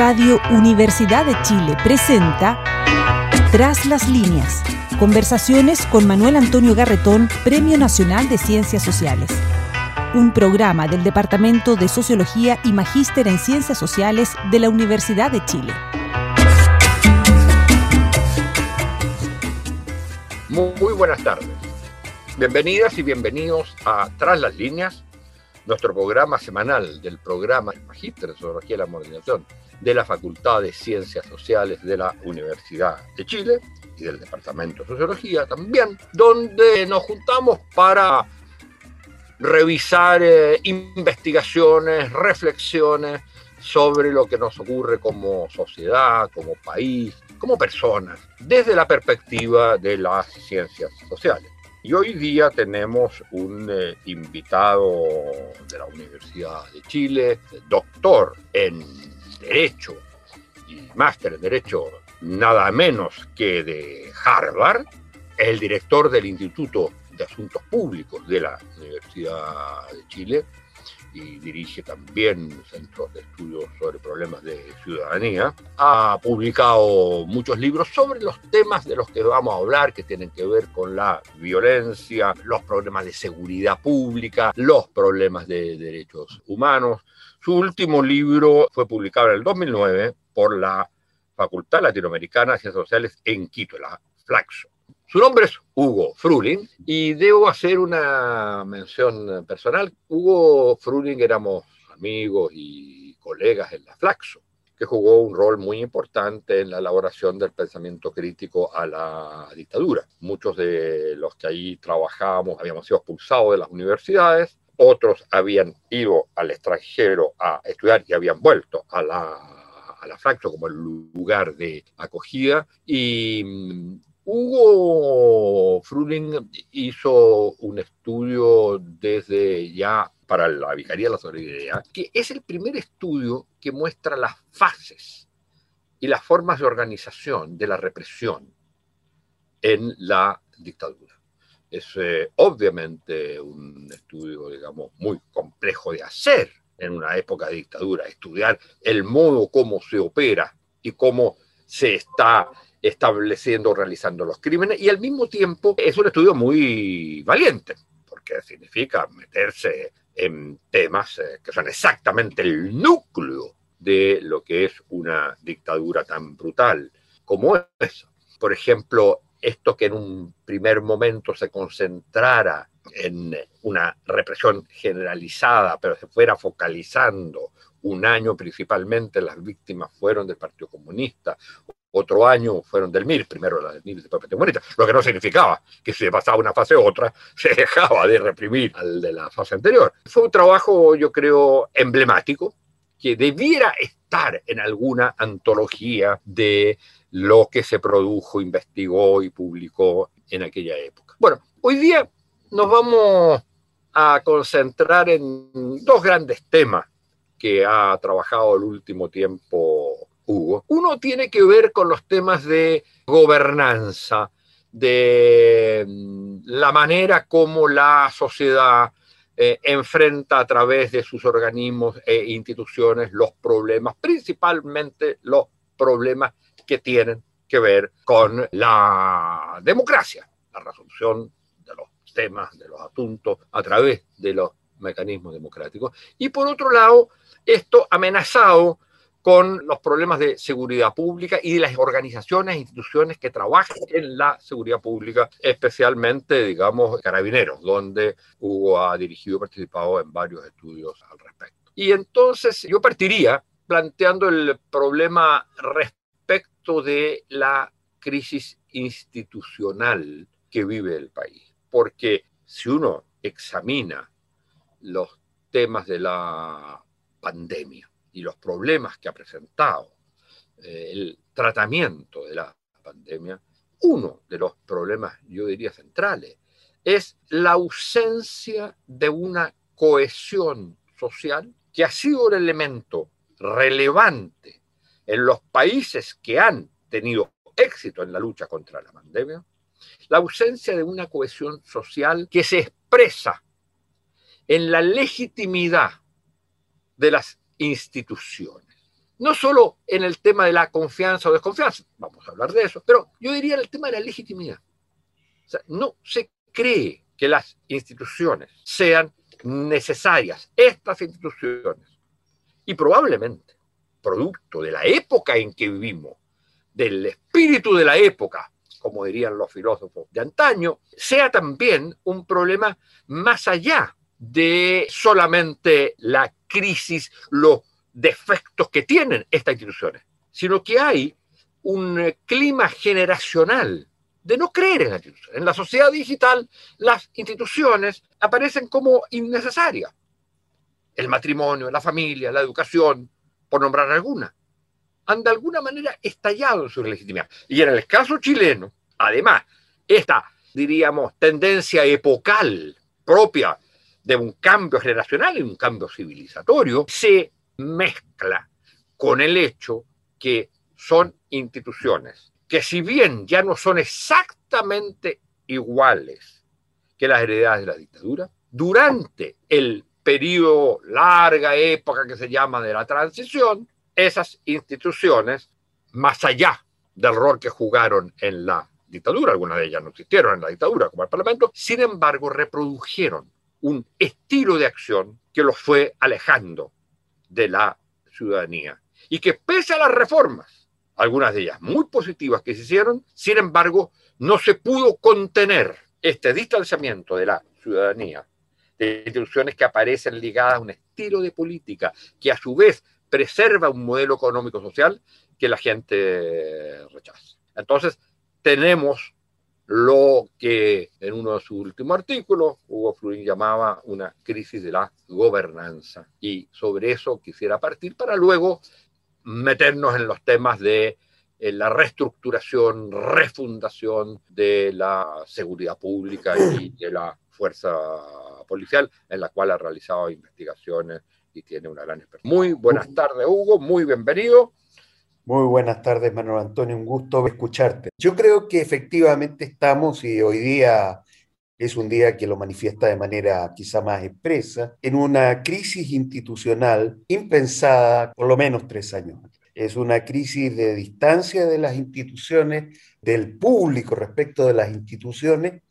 Radio Universidad de Chile presenta Tras las líneas. Conversaciones con Manuel Antonio Garretón, Premio Nacional de Ciencias Sociales. Un programa del Departamento de Sociología y Magíster en Ciencias Sociales de la Universidad de Chile. Muy buenas tardes. Bienvenidas y bienvenidos a Tras las líneas, nuestro programa semanal del programa Magíster de Sociología y la Modernización de la Facultad de Ciencias Sociales de la Universidad de Chile y del Departamento de Sociología también, donde nos juntamos para revisar eh, investigaciones, reflexiones sobre lo que nos ocurre como sociedad, como país, como personas, desde la perspectiva de las ciencias sociales. Y hoy día tenemos un eh, invitado de la Universidad de Chile, doctor en Derecho y máster en Derecho nada menos que de Harvard, el director del Instituto de Asuntos Públicos de la Universidad de Chile, y dirige también centros de estudios sobre problemas de ciudadanía. Ha publicado muchos libros sobre los temas de los que vamos a hablar, que tienen que ver con la violencia, los problemas de seguridad pública, los problemas de derechos humanos. Su último libro fue publicado en el 2009 por la Facultad Latinoamericana de Ciencias Sociales en Quito, la Flaxo. Su nombre es Hugo Fruling y debo hacer una mención personal. Hugo Fruling éramos amigos y colegas en la Flaxo, que jugó un rol muy importante en la elaboración del pensamiento crítico a la dictadura. Muchos de los que ahí trabajábamos habíamos sido expulsados de las universidades, otros habían ido al extranjero a estudiar y habían vuelto a la, a la Flaxo como el lugar de acogida y Hugo Fruling hizo un estudio desde ya para la Vicaría de la Solidaridad, que es el primer estudio que muestra las fases y las formas de organización de la represión en la dictadura. Es eh, obviamente un estudio, digamos, muy complejo de hacer en una época de dictadura, estudiar el modo como se opera y cómo se está estableciendo, realizando los crímenes y al mismo tiempo es un estudio muy valiente, porque significa meterse en temas eh, que son exactamente el núcleo de lo que es una dictadura tan brutal como esa. Por ejemplo, esto que en un primer momento se concentrara en una represión generalizada, pero se fuera focalizando un año principalmente las víctimas fueron del Partido Comunista, otro año fueron del MIR, primero la del MIR después Petro lo que no significaba que si pasaba una fase u otra, se dejaba de reprimir al de la fase anterior. Fue un trabajo, yo creo, emblemático, que debiera estar en alguna antología de lo que se produjo, investigó y publicó en aquella época. Bueno, hoy día nos vamos a concentrar en dos grandes temas que ha trabajado el último tiempo uno tiene que ver con los temas de gobernanza, de mm, la manera como la sociedad eh, enfrenta a través de sus organismos e instituciones los problemas, principalmente los problemas que tienen que ver con la democracia, la resolución de los temas, de los asuntos a través de los mecanismos democráticos. Y por otro lado, esto amenazado con los problemas de seguridad pública y de las organizaciones e instituciones que trabajan en la seguridad pública, especialmente, digamos, carabineros, donde Hugo ha dirigido y participado en varios estudios al respecto. Y entonces yo partiría planteando el problema de la crisis institucional que vive el país, porque si uno examina los temas de la pandemia, y los problemas que ha presentado eh, el tratamiento de la pandemia, uno de los problemas, yo diría, centrales, es la ausencia de una cohesión social que ha sido un elemento relevante en los países que han tenido éxito en la lucha contra la pandemia, la ausencia de una cohesión social que se expresa en la legitimidad de las instituciones. no solo en el tema de la confianza o desconfianza, vamos a hablar de eso, pero yo diría el tema de la legitimidad. No se cree que las instituciones sean necesarias, estas instituciones, y probablemente, producto de la época en que vivimos, del espíritu de la época, como dirían los filósofos de antaño, sea también un problema más allá de solamente la crisis, los defectos que tienen estas instituciones, sino que hay un clima generacional de no creer en las instituciones. En la sociedad digital, las instituciones aparecen como innecesarias. El matrimonio, la familia, la educación, por nombrar alguna, han de alguna manera estallado en su legitimidad. Y en el caso chileno, además, esta, diríamos, tendencia epocal propia de un cambio generacional y un cambio civilizatorio, se mezcla con el hecho que son instituciones que si bien ya no son exactamente iguales que las heredades de la dictadura, durante el periodo, larga época que se llama de la transición, esas instituciones, más allá del rol que jugaron en la dictadura, algunas de ellas no existieron en la dictadura como el Parlamento, sin embargo reprodujeron un estilo de acción que los fue alejando de la ciudadanía. Y que pese a las reformas, algunas de ellas muy positivas que se hicieron, sin embargo, no se pudo contener este distanciamiento de la ciudadanía, de instituciones que aparecen ligadas a un estilo de política que a su vez preserva un modelo económico-social que la gente rechaza. Entonces, tenemos lo que en uno de sus últimos artículos Hugo Fluin llamaba una crisis de la gobernanza. Y sobre eso quisiera partir para luego meternos en los temas de eh, la reestructuración, refundación de la seguridad pública y de la fuerza policial, en la cual ha realizado investigaciones y tiene una gran experiencia. Muy buenas tardes, Hugo, muy bienvenido. Muy buenas tardes, Manuel Antonio, un gusto escucharte. Yo creo que efectivamente estamos, y hoy día es un día que lo manifiesta de manera quizá más expresa, en una crisis institucional impensada por lo menos tres años. Es una crisis de distancia de las instituciones, del público respecto de las instituciones,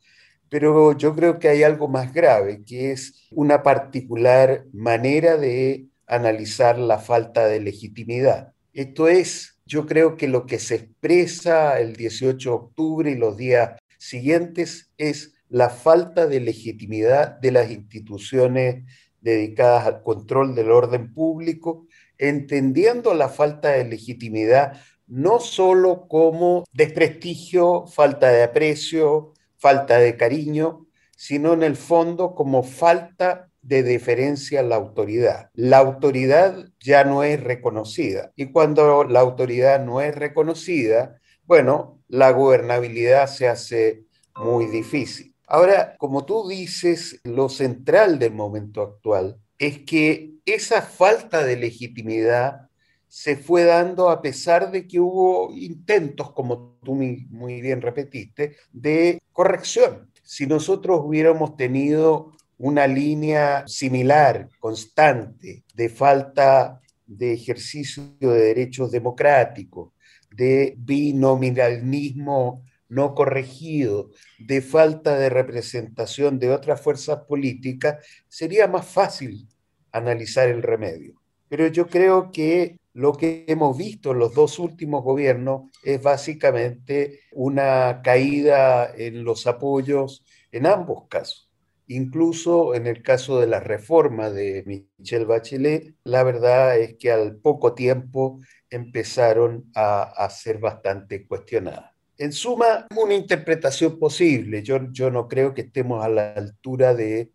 pero yo creo que hay algo más grave, que es una particular manera de analizar la falta de legitimidad. Esto es, yo creo que lo que se expresa el 18 de octubre y los días siguientes es la falta de legitimidad de las instituciones dedicadas al control del orden público, entendiendo la falta de legitimidad no solo como desprestigio, falta de aprecio, falta de cariño, sino en el fondo como falta de deferencia a la autoridad. La autoridad ya no es reconocida y cuando la autoridad no es reconocida, bueno, la gobernabilidad se hace muy difícil. Ahora, como tú dices, lo central del momento actual es que esa falta de legitimidad se fue dando a pesar de que hubo intentos, como tú muy bien repetiste, de corrección. Si nosotros hubiéramos tenido una línea similar, constante, de falta de ejercicio de derechos democráticos, de binominalismo no corregido, de falta de representación de otras fuerzas políticas, sería más fácil analizar el remedio. Pero yo creo que lo que hemos visto en los dos últimos gobiernos es básicamente una caída en los apoyos en ambos casos. Incluso en el caso de la reforma de Michelle Bachelet, la verdad es que al poco tiempo empezaron a, ser bastante cuestionadas. En suma, una interpretación posible. Yo, yo no creo que estemos a la altura de,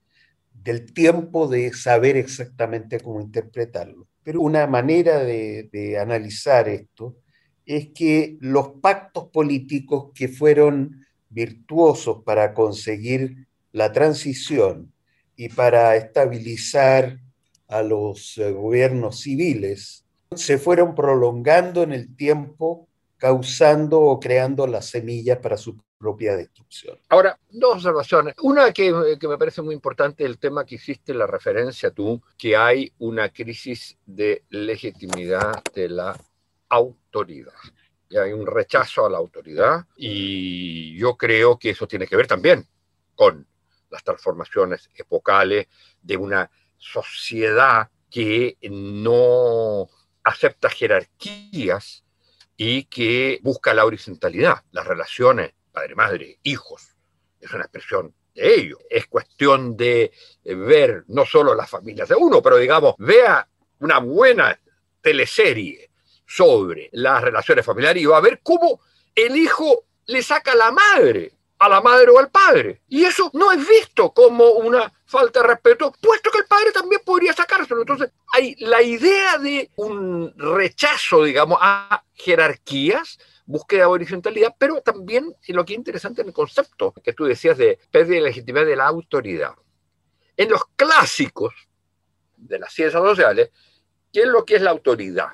del tiempo de saber exactamente cómo interpretarlo. Pero una manera de, analizar esto es que los pactos políticos que fueron virtuosos para conseguir la transición y para estabilizar a los eh, gobiernos civiles se fueron prolongando en el tiempo causando o creando las semillas para su propia destrucción. Ahora, dos observaciones. Una que, me parece muy importante, el tema que hiciste, la referencia tú, que hay una crisis de legitimidad de la autoridad. Y hay un rechazo a la autoridad y yo creo que eso tiene que ver también con las transformaciones epocales de una sociedad que no acepta jerarquías y que busca la horizontalidad, las relaciones padre-madre, hijos, es una expresión de ello. Es cuestión de ver no solo las familias de uno, pero digamos, vea una buena teleserie sobre las relaciones familiares y va a ver cómo el hijo le saca a la madre, a la madre o al padre. Y eso no es visto como una falta de respeto, puesto que el padre también podría sacárselo. Entonces, hay la idea de un rechazo, digamos, a jerarquías, búsqueda de horizontalidad, pero también lo que es interesante en el concepto que tú decías de pérdida de legitimidad de la autoridad. En los clásicos de las ciencias sociales, ¿qué es lo que es la autoridad?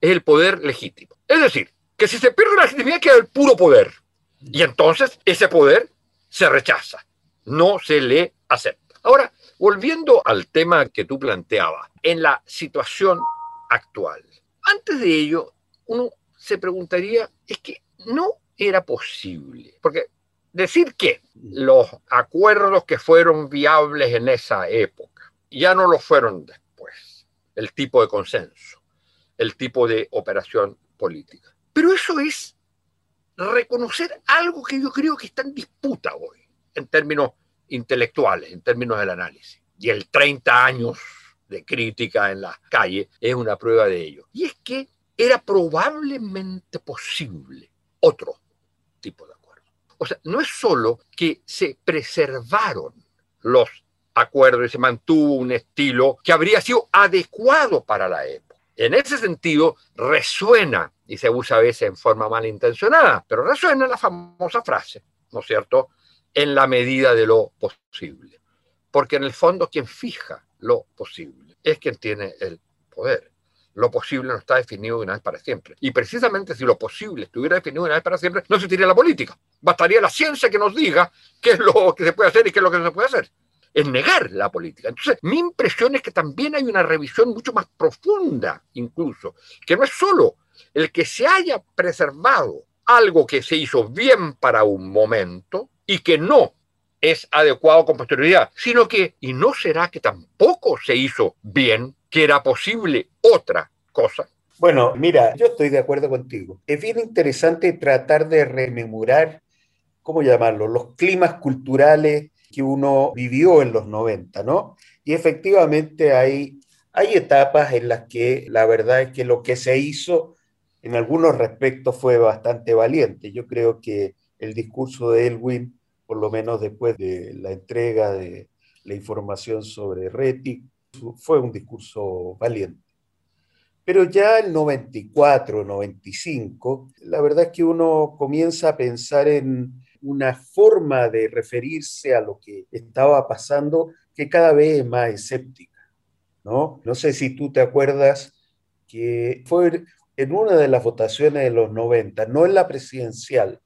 Es el poder legítimo. Es decir, que si se pierde la legitimidad queda el puro poder. Y entonces ese poder se rechaza, no se le acepta. Ahora, volviendo al tema que tú planteabas, en la situación actual, antes de ello, uno se preguntaría, es que no era posible, porque decir que los acuerdos que fueron viables en esa época ya no lo fueron después, el tipo de consenso, el tipo de operación política. Pero eso es reconocer algo que yo creo que está en disputa hoy, en términos intelectuales, en términos del análisis. Y el 30 años de crítica en las calles es una prueba de ello. Y es que era probablemente posible otro tipo de acuerdo. O sea, no es solo que se preservaron los acuerdos y se mantuvo un estilo que habría sido adecuado para la época. En ese sentido, resuena, y se usa a veces en forma malintencionada, pero resuena la famosa frase, ¿no es cierto?, en la medida de lo posible. Porque en el fondo quien fija lo posible es quien tiene el poder lo posible no está definido de una vez para siempre. Y precisamente si lo posible estuviera definido de una vez para siempre, no existiría la política. Bastaría la ciencia que nos diga qué es lo que se puede hacer y qué es lo que no se puede hacer. Es negar la política. Entonces, mi impresión es que también hay una revisión mucho más profunda, incluso, que no es solo el que se haya preservado algo que se hizo bien para un momento y que no es adecuado con posterioridad, sino que, y no será que tampoco se hizo bien que era posible otra cosa. Bueno, mira, yo estoy de acuerdo contigo. Es bien interesante tratar de rememorar, ¿cómo llamarlo?, los climas culturales que uno vivió en los 90, ¿no? Y efectivamente hay, hay etapas en las que la verdad es que lo que se hizo en algunos respectos fue bastante valiente. Yo creo que el discurso de Elwin, por lo menos después de la entrega de la información sobre Retic, fue un discurso valiente. Pero ya el 94, 95, la verdad es que uno comienza a pensar en una forma de referirse a lo que estaba pasando que cada vez es más escéptica. ¿no? no sé si tú te acuerdas que fue en una de las votaciones de los 90, no en la presidencial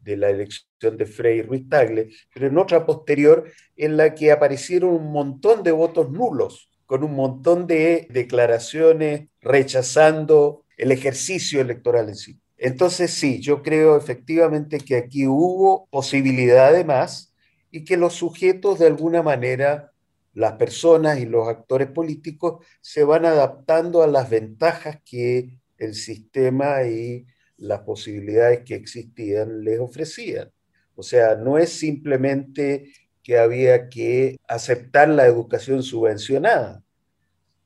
de la elección de Frei Ruiz Tagle, pero en otra posterior en la que aparecieron un montón de votos nulos con un montón de declaraciones rechazando el ejercicio electoral en sí. Entonces sí, yo creo efectivamente que aquí hubo posibilidad de más y que los sujetos de alguna manera, las personas y los actores políticos se van adaptando a las ventajas que el sistema y las posibilidades que existían les ofrecían. O sea, no es simplemente que había que aceptar la educación subvencionada.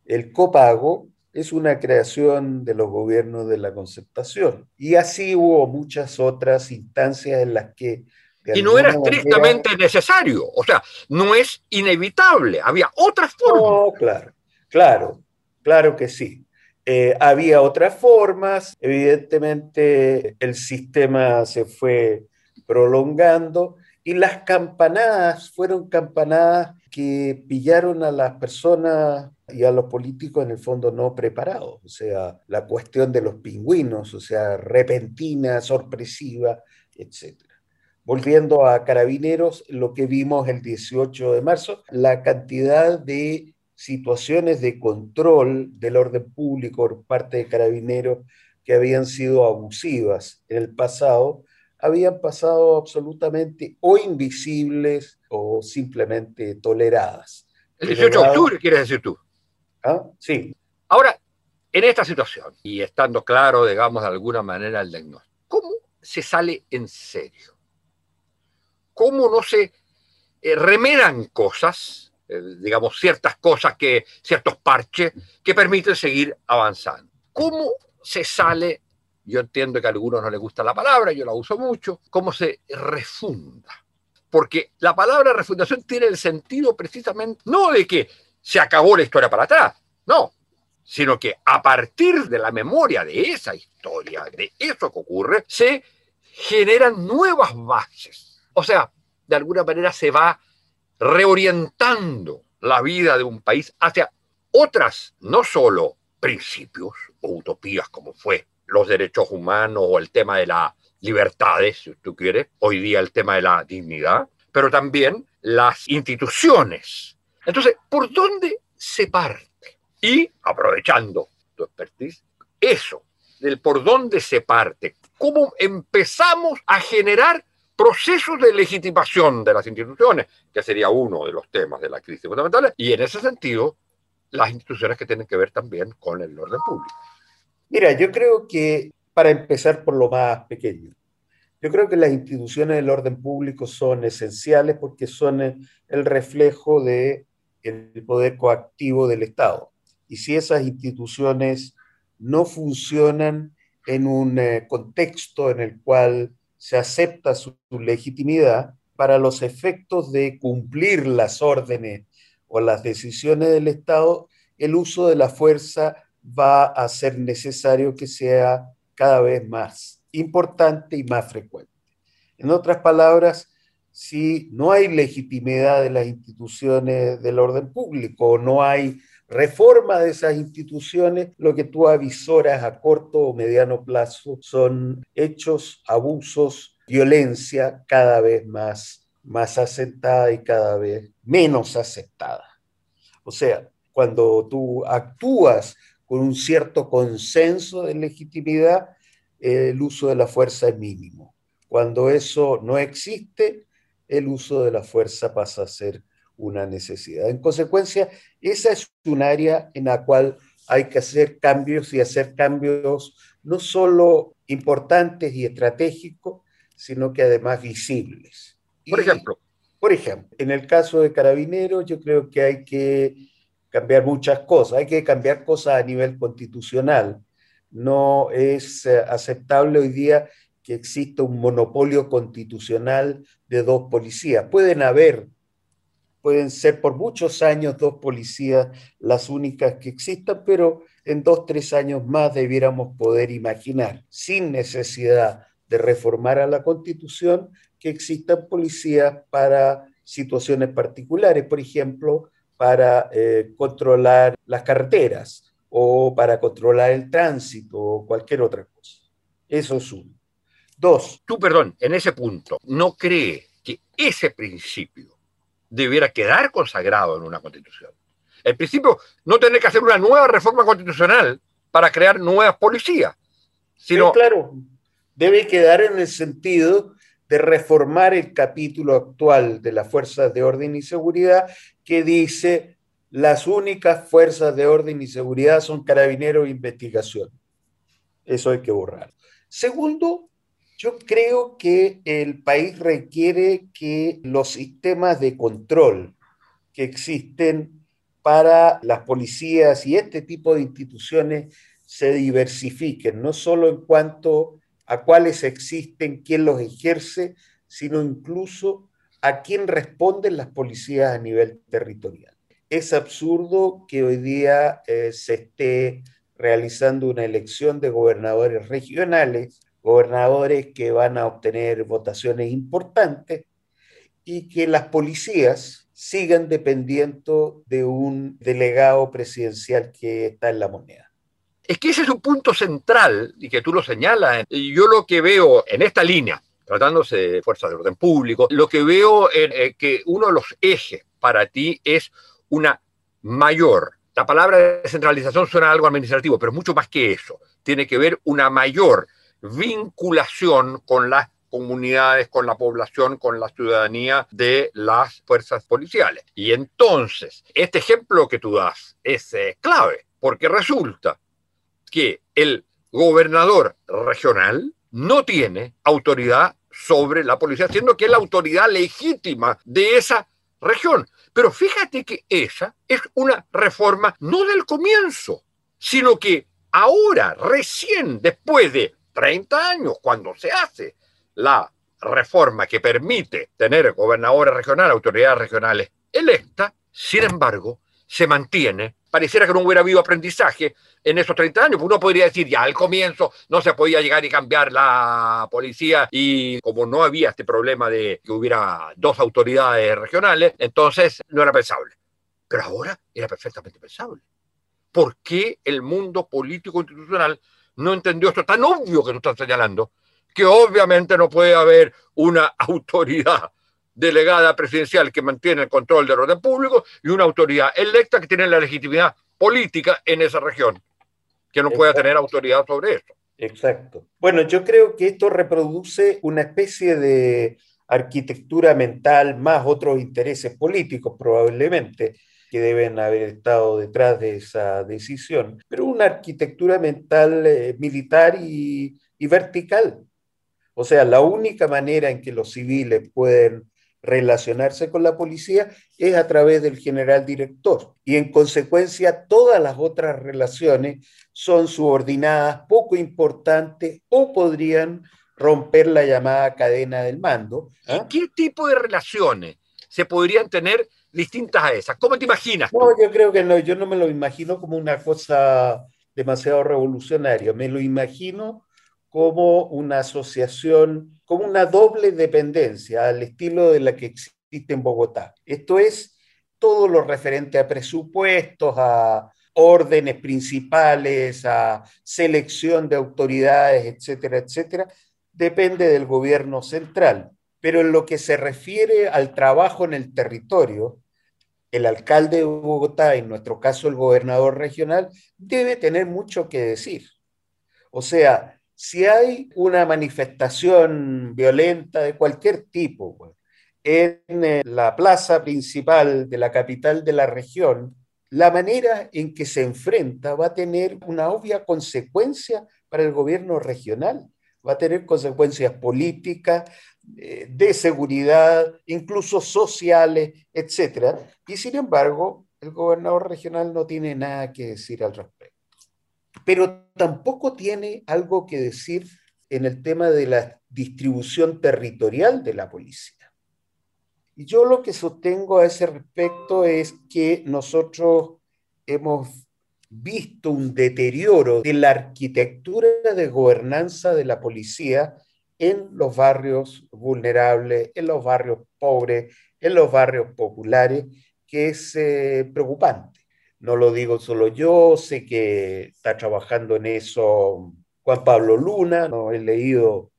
El copago es una creación de los gobiernos de la concertación. Y así hubo muchas otras instancias en las que... Y no era estrictamente necesario, o sea, no es inevitable, había otras formas. No, claro, claro, claro que sí. Eh, había otras formas, evidentemente el sistema se fue prolongando y las campanadas fueron campanadas que pillaron a las personas y a los políticos en el fondo no preparados. O sea, la cuestión de los pingüinos, o sea, repentina, sorpresiva, etc. Volviendo a carabineros, lo que vimos el 18 de marzo, la cantidad de situaciones de control del orden público por parte de carabineros que habían sido abusivas en el pasado, habían pasado absolutamente o invisibles o simplemente toleradas. El 18 de octubre, quieres decir tú. ¿Ah? Sí. Ahora, en esta situación, y estando claro, digamos, de alguna manera el diagnóstico, ¿cómo se sale en serio? ¿Cómo no se eh, remedan cosas, eh, digamos, ciertas cosas, que, ciertos parches que permiten seguir avanzando? ¿Cómo se sale, yo entiendo que a algunos no les gusta la palabra, yo la uso mucho, cómo se refunda? Porque la palabra refundación tiene el sentido precisamente, no de que se acabó la historia para atrás, no, sino que a partir de la memoria de esa historia, de eso que ocurre, se generan nuevas bases. O sea, de alguna manera se va reorientando la vida de un país hacia otras, no solo principios o utopías como fue los derechos humanos o el tema de las libertades, si tú quieres, hoy día el tema de la dignidad, pero también las instituciones. Entonces, ¿por dónde se parte? Y aprovechando tu expertise, eso, del por dónde se parte, cómo empezamos a generar procesos de legitimación de las instituciones, que sería uno de los temas de la crisis fundamental, y en ese sentido, las instituciones que tienen que ver también con el orden público. Mira, yo creo que para empezar por lo más pequeño, yo creo que las instituciones del orden público son esenciales porque son el reflejo del el poder coactivo del Estado. Y si esas instituciones no funcionan en un eh, contexto en el cual se acepta su, su legitimidad, para los efectos de cumplir las órdenes o las decisiones del Estado, el uso de la fuerza va a ser necesario que sea cada vez más importante y más frecuente. En otras palabras, si no hay legitimidad de las instituciones del orden público o no hay reforma de esas instituciones, lo que tú avisoras a corto o mediano plazo son hechos, abusos, violencia cada vez más, más asentada y cada vez menos aceptada. O sea, cuando tú actúas con un cierto consenso de legitimidad, el uso de la fuerza es mínimo. Cuando eso no existe, el uso de la fuerza pasa a ser una necesidad. En consecuencia, esa es un área en la cual hay que hacer cambios y hacer cambios no solo importantes y estratégicos, sino que además visibles. Por ejemplo. por ejemplo, en el caso de Carabineros, yo creo que hay que cambiar muchas cosas, hay que cambiar cosas a nivel constitucional. No es eh, aceptable hoy día que exista un monopolio constitucional de dos policías. Pueden haber pueden ser por muchos años dos policías las únicas que existan, pero en dos, tres años más debiéramos poder imaginar, sin necesidad de reformar a la Constitución, que existan policías para situaciones particulares, por ejemplo, para eh, controlar las carreteras o para controlar el tránsito o cualquier otra cosa. Eso es uno. Dos. Tú, perdón, en ese punto, ¿no cree que ese principio debiera quedar consagrado en una constitución. El principio no tener que hacer una nueva reforma constitucional para crear nuevas policías, sino... claro, debe quedar en el sentido de reformar el capítulo actual de las fuerzas de orden y seguridad que dice las únicas fuerzas de orden y seguridad son carabineros e investigación. Eso hay que borrar. Segundo, yo creo que el país requiere que los sistemas de control que existen para las policías y este tipo de instituciones se diversifiquen, no solo en cuanto a cuáles existen, quién los ejerce, sino incluso a quién responden las policías a nivel territorial. Es absurdo que hoy día eh, se esté realizando una elección de gobernadores regionales gobernadores que van a obtener votaciones importantes y que las policías sigan dependiendo de un delegado presidencial que está en la moneda. Es que ese es un punto central y que tú lo señalas. Yo lo que veo en esta línea, tratándose de fuerzas de orden público, lo que veo es que uno de los ejes para ti es una mayor. La palabra descentralización suena algo administrativo, pero mucho más que eso. Tiene que ver una mayor vinculación con las comunidades, con la población, con la ciudadanía de las fuerzas policiales. Y entonces, este ejemplo que tú das es eh, clave, porque resulta que el gobernador regional no tiene autoridad sobre la policía, siendo que es la autoridad legítima de esa región. Pero fíjate que esa es una reforma no del comienzo, sino que ahora, recién después de 30 años, cuando se hace la reforma que permite tener gobernadores regionales, autoridades regionales electas, sin embargo, se mantiene. Pareciera que no hubiera habido aprendizaje en esos 30 años. Uno podría decir, ya al comienzo no se podía llegar y cambiar la policía y como no había este problema de que hubiera dos autoridades regionales, entonces no era pensable. Pero ahora era perfectamente pensable. ¿Por qué el mundo político institucional no entendió esto tan obvio que tú estás señalando? Que obviamente no puede haber una autoridad delegada presidencial que mantiene el control del orden público y una autoridad electa que tiene la legitimidad política en esa región, que no pueda tener autoridad sobre esto. Exacto. Bueno, yo creo que esto reproduce una especie de arquitectura mental más otros intereses políticos probablemente que deben haber estado detrás de esa decisión, pero una arquitectura mental eh, militar y, y vertical. O sea, la única manera en que los civiles pueden relacionarse con la policía es a través del general director. Y en consecuencia, todas las otras relaciones son subordinadas, poco importantes o podrían romper la llamada cadena del mando. ¿Y ¿Ah? qué tipo de relaciones se podrían tener distintas a esas? ¿Cómo te imaginas? No, yo creo que no, yo no me lo imagino como una cosa demasiado revolucionaria, me lo imagino como una asociación, como una doble dependencia al estilo de la que existe en Bogotá. Esto es todo lo referente a presupuestos, a órdenes principales, a selección de autoridades, etcétera, etcétera, depende del gobierno central. Pero en lo que se refiere al trabajo en el territorio, el alcalde de Bogotá, en nuestro caso el gobernador regional, debe tener mucho que decir. O sea, si hay una manifestación violenta de cualquier tipo en eh, la plaza principal de la capital de la región, la manera en que se enfrenta va a tener una obvia consecuencia para el gobierno regional. Va a tener consecuencias políticas, de seguridad, incluso sociales, etc. Y sin embargo, el gobernador regional no tiene nada que decir al respecto pero tampoco tiene algo que decir en el tema de la distribución territorial de la policía. Y yo lo que sostengo a ese respecto es que nosotros hemos visto un deterioro de la arquitectura de gobernanza de la policía en los barrios vulnerables, en los barrios pobres, en los barrios populares, que es eh, preocupante. No lo digo solo yo, sé que está trabajando en eso Juan Pablo Luna, no he leído,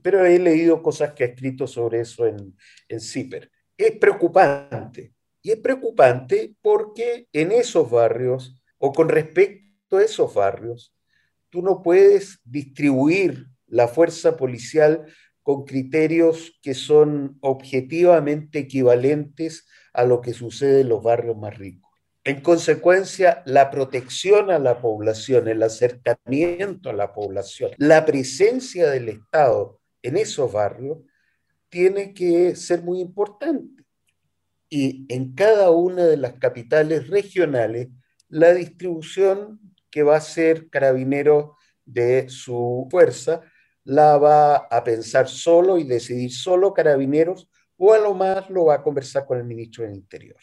pero he leído cosas que ha escrito sobre eso en, en CIPER. Es preocupante, y es preocupante porque en esos barrios, o con respecto a esos barrios, tú no puedes distribuir la fuerza policial con criterios que son objetivamente equivalentes a lo que sucede en los barrios más ricos. En consecuencia, la protección a la población, el acercamiento a la población, la presencia del Estado en esos barrios tiene que ser muy importante. Y en cada una de las capitales regionales, la distribución que va a ser carabinero de su fuerza la va a pensar solo y decidir solo carabineros o a lo más lo va a conversar con el ministro del Interior.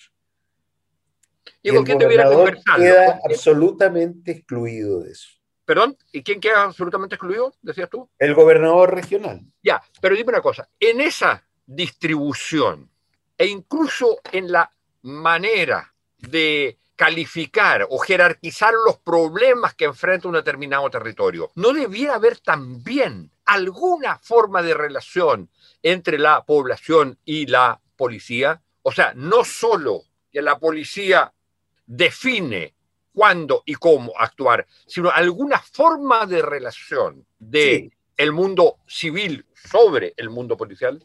¿Y, el gobernador queda absolutamente excluido de eso. ¿Perdón? ¿Y quién queda absolutamente excluido, decías tú? El gobernador regional. Ya, pero dime una cosa, en esa distribución e incluso en la manera de calificar o jerarquizar los problemas que enfrenta un determinado territorio. ¿No debiera haber también alguna forma de relación entre la población y la policía? O sea, no solo que la policía define cuándo y cómo actuar, sino alguna forma de relación de el mundo civil sobre el mundo policial.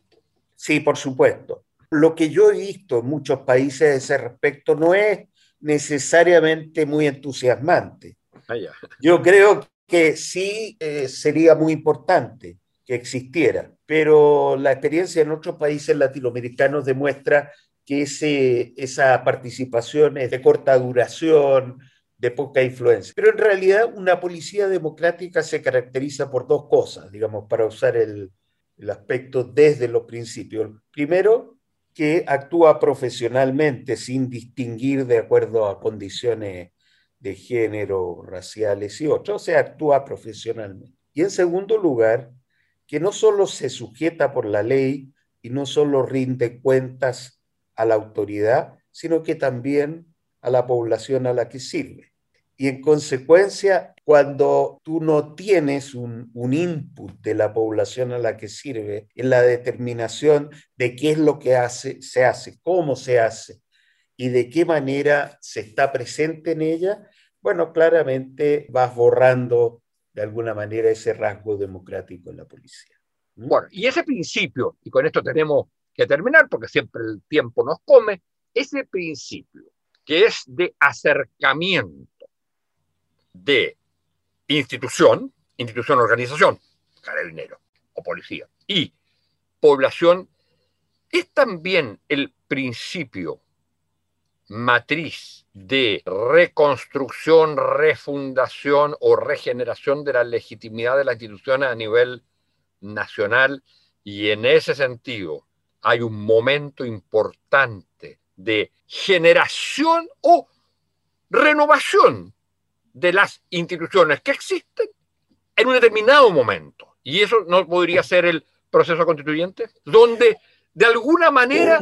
Sí, por supuesto. Lo que yo he visto en muchos países a ese respecto no es necesariamente muy entusiasmante. Ah, yo creo que sí eh, sería muy importante que existiera, pero la experiencia en otros países latinoamericanos demuestra que ese, esa participación es de corta duración, de poca influencia. Pero en realidad una policía democrática se caracteriza por dos cosas, digamos, para usar el, el aspecto desde los principios. Primero, que actúa profesionalmente sin distinguir de acuerdo a condiciones de género, raciales y otros, o sea, actúa profesionalmente. Y en segundo lugar, que no solo se sujeta por la ley y no solo rinde cuentas a la autoridad, sino que también a la población a la que sirve. Y en consecuencia, cuando tú no tienes un, input de la población a la que sirve en la determinación de qué es lo que hace, se hace, cómo se hace y de qué manera se está presente en ella, bueno, claramente vas borrando de alguna manera ese rasgo democrático en la policía. Bueno, y ese principio, y con esto tenemos que terminar porque siempre el tiempo nos come, ese principio que es de acercamiento de institución, institución, organización, carabinero o policía, y población, es también el principio matriz de reconstrucción, refundación o regeneración de la legitimidad de las instituciones a nivel nacional y en ese sentido hay un momento importante de generación o renovación de las instituciones que existen en un determinado momento. Y eso no podría ser el proceso constituyente, donde de alguna manera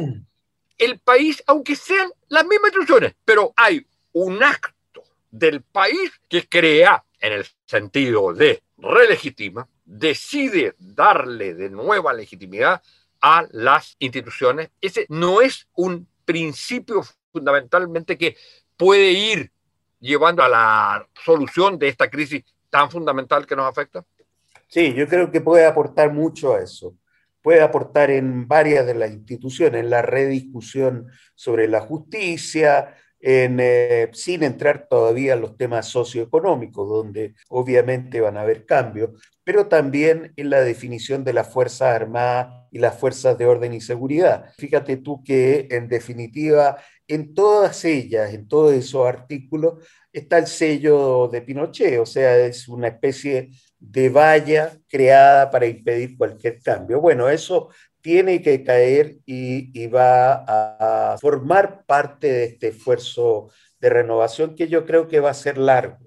el país, aunque sean las mismas instituciones, pero hay un acto del país que crea, en el sentido de relegitima, decide darle de nueva legitimidad a las instituciones. Ese no es un principio fundamentalmente que puede ir llevando a la solución de esta crisis tan fundamental que nos afecta? Sí, yo creo que puede aportar mucho a eso. Puede aportar en varias de las instituciones, en la rediscusión sobre la justicia, en, eh, sin entrar todavía en los temas socioeconómicos, donde obviamente van a haber cambios, pero también en la definición de las Fuerzas Armadas y las Fuerzas de Orden y Seguridad. Fíjate tú que en definitiva en todas ellas, en todos esos artículos, está el sello de Pinochet, o sea, es una especie de valla creada para impedir cualquier cambio. Bueno, eso tiene que caer y, va a formar parte de este esfuerzo de renovación que yo creo que va a ser largo,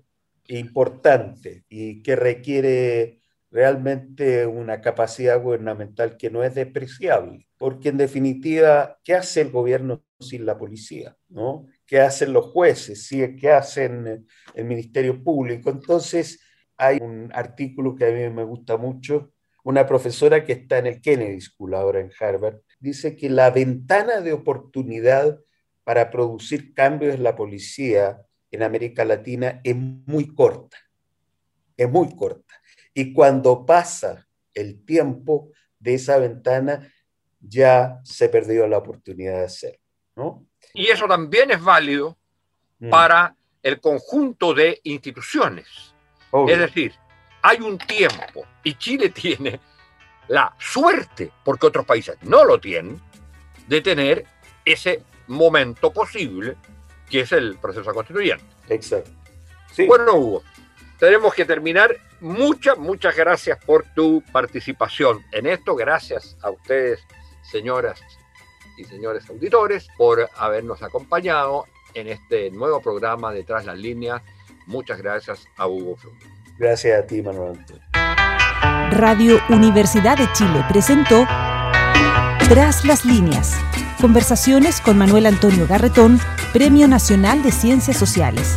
importante y que requiere realmente una capacidad gubernamental que no es despreciable, porque en definitiva, ¿qué hace el gobierno sin la policía? ¿no? ¿Qué hacen los jueces? ¿Qué hacen el Ministerio Público? Entonces, hay un artículo que a mí me gusta mucho, una profesora que está en el Kennedy School ahora en Harvard, dice que la ventana de oportunidad para producir cambios en la policía en América Latina es muy corta, es muy corta. Y cuando pasa el tiempo de esa ventana, ya se perdió la oportunidad de hacerlo. ¿no? Y eso también es válido mm. para el conjunto de instituciones. Es decir, hay un tiempo y Chile tiene la suerte, porque otros países no lo tienen, de tener ese momento posible que es el proceso constituyente. Exacto. Bueno, Hugo, tenemos que terminar. Muchas, muchas gracias por tu participación en esto. Gracias a ustedes, señoras y señores auditores, por habernos acompañado en este nuevo programa de Tras las Líneas. Muchas gracias a Hugo Flores. Gracias a ti, Manuel. Radio Universidad de Chile presentó Tras las Líneas Conversaciones con Manuel Antonio Garretón, Premio Nacional de Ciencias Sociales.